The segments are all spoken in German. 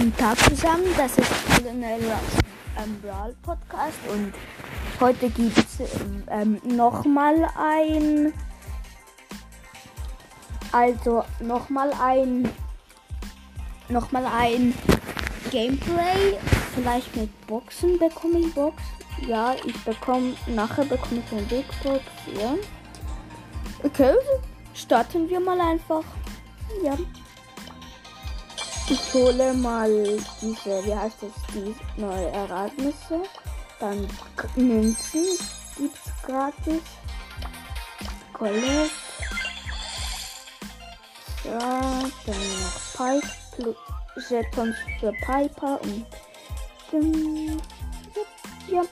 Guten Tag zusammen, das ist Colonel Ruffs ähm, Brawl Podcast und heute gibt es ähm, nochmal ein, also nochmal ein, nochmal ein Gameplay, vielleicht mit Boxen bekomme ich Box, ja, ich bekomme, nachher bekomme ich eine Big Box, ja. Okay, starten wir mal einfach, ja. Ich hole mal diese, wie heißt das, die neue Ereignisse. Dann Münzen gibt's gratis. Collect. Ja, dann noch Pipe, Jetons für Piper und dann, ja,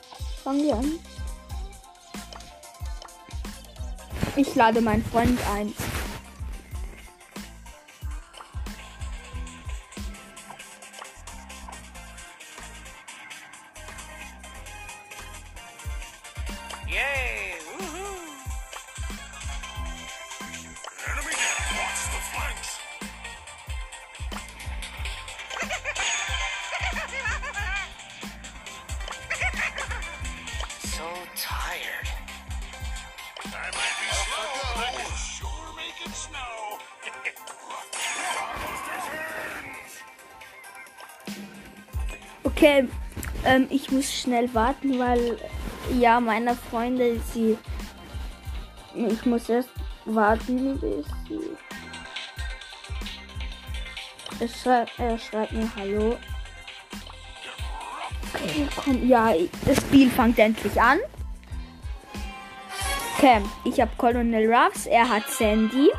fangen wir an. Ich lade meinen Freund ein. Okay, ähm, ich muss schnell warten, weil ja, meine Freunde, sie. Ich muss erst warten, bis sie. Er schreibt, er schreibt mir Hallo. Okay, komm, ja, das Spiel fängt endlich an. Okay, ich habe Colonel Ruffs, er hat Sandy.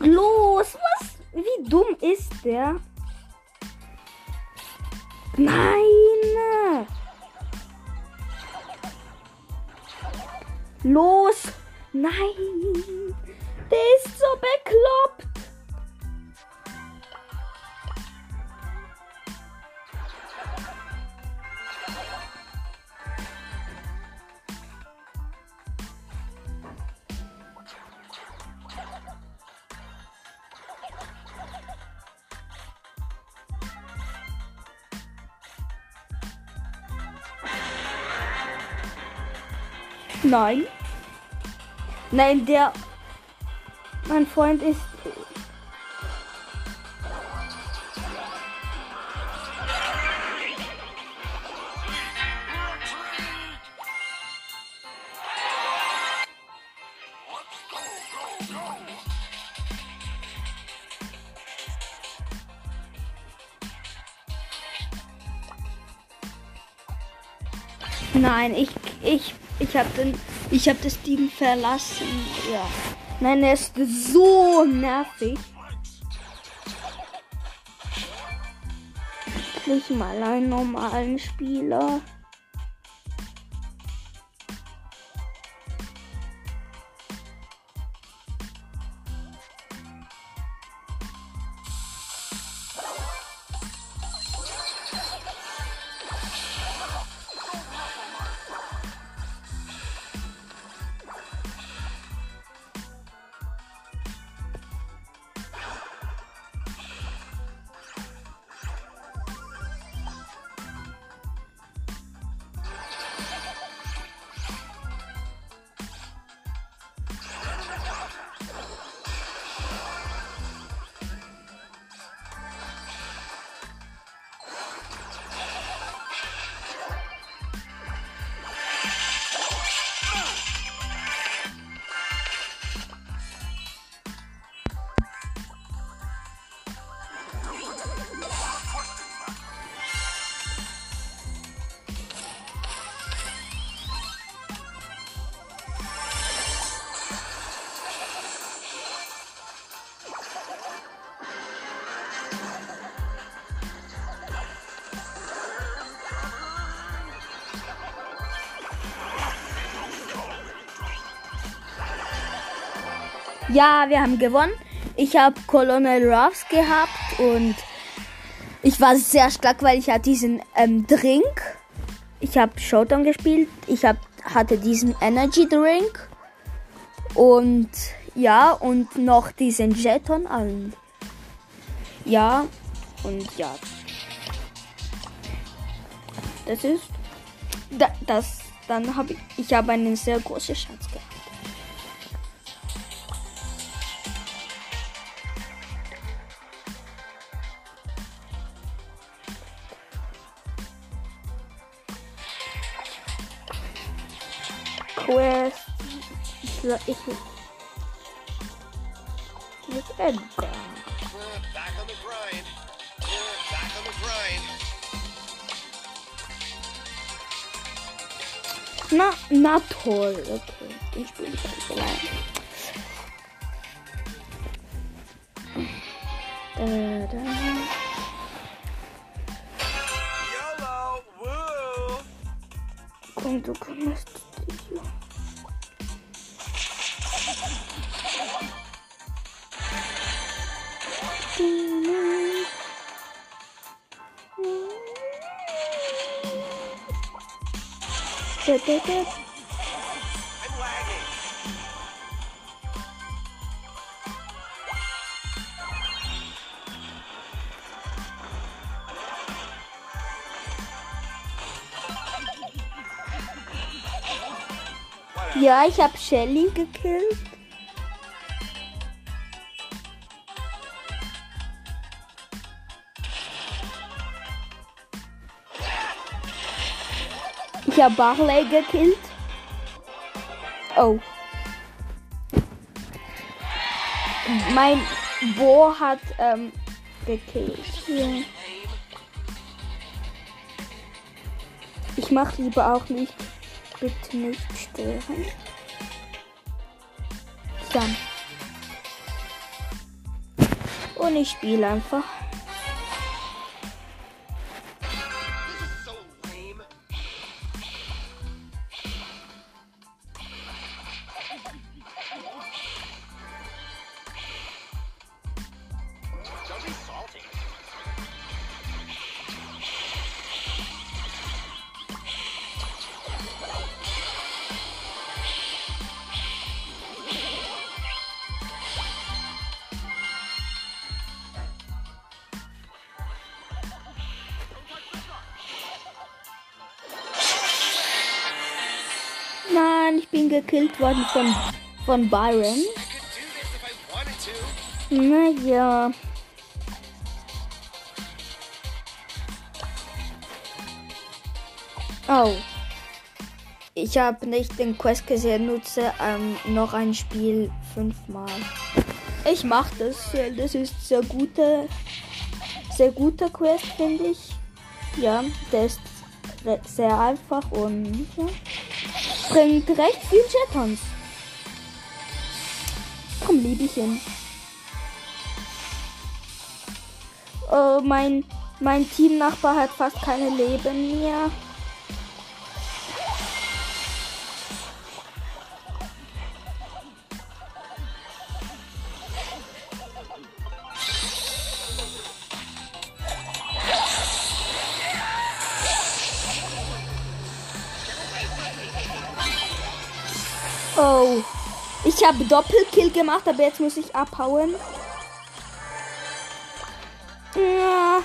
Los, was? Wie dumm ist der? Nein! Los! Nein! Der ist so bekloppt! Nein. Nein, der. Mein Freund ist. Nein, ich, ich, ich habe den, ich habe das Team verlassen. Ja. Nein, er ist so nervig. Nicht mal einen normalen Spieler. Ja, wir haben gewonnen. Ich habe Colonel Ruffs gehabt und ich war sehr stark, weil ich hatte diesen ähm, Drink. Ich habe Showdown gespielt. Ich habe hatte diesen Energy Drink und ja, und noch diesen Jeton an. Ja, und ja. Das ist da, das dann habe ich ich habe einen sehr großen Schatz gehabt. Ich, ich, mit Edgar. Na, na toll. Okay, den spiele ich ganz allein. Da, da. YOLO! Woo! Komm, du kümmerst dich. Ja, ich habe Shelly gekillt. Habe Barley gekillt. Oh. Mein Bo hat ähm, gekillt. Ja. Ich mache lieber auch nicht. Bitte nicht stören. Dann. Und ich spiele einfach. Gekillt worden von, von Byron. Naja. Oh. Ich habe nicht den Quest gesehen, nutze ähm, noch ein Spiel fünfmal. Ich mache das. Das ist sehr gute, sehr guter Quest, finde ich. Ja, der ist sehr einfach und ja, bringt recht viel Jetons. Komm, Liebchen. Oh, mein, mein Teamnachbar hat fast keine Leben mehr. Oh, ich habe Doppelkill gemacht, aber jetzt muss ich abhauen. Ja,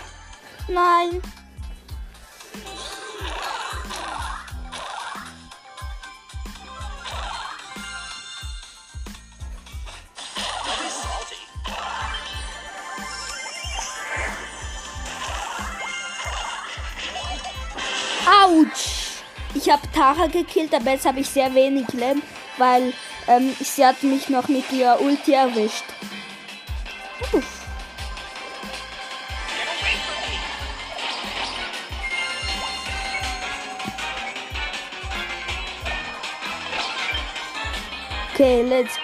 nein. Autsch! Ich habe Tara gekillt, aber jetzt habe ich sehr wenig Leben, weil ähm, sie hat mich noch mit ihrer Ulti erwischt. Uff. Okay, let's.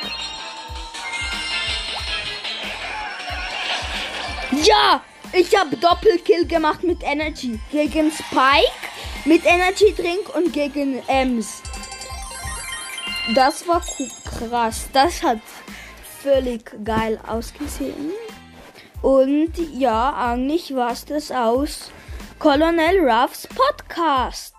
Ja! Ich habe Doppelkill gemacht mit Energy. Gegen Spike, mit Energy Drink und gegen Ems. Das war krass. Das hat völlig geil ausgesehen. Und ja, eigentlich war es das aus Colonel Ruffs Podcast.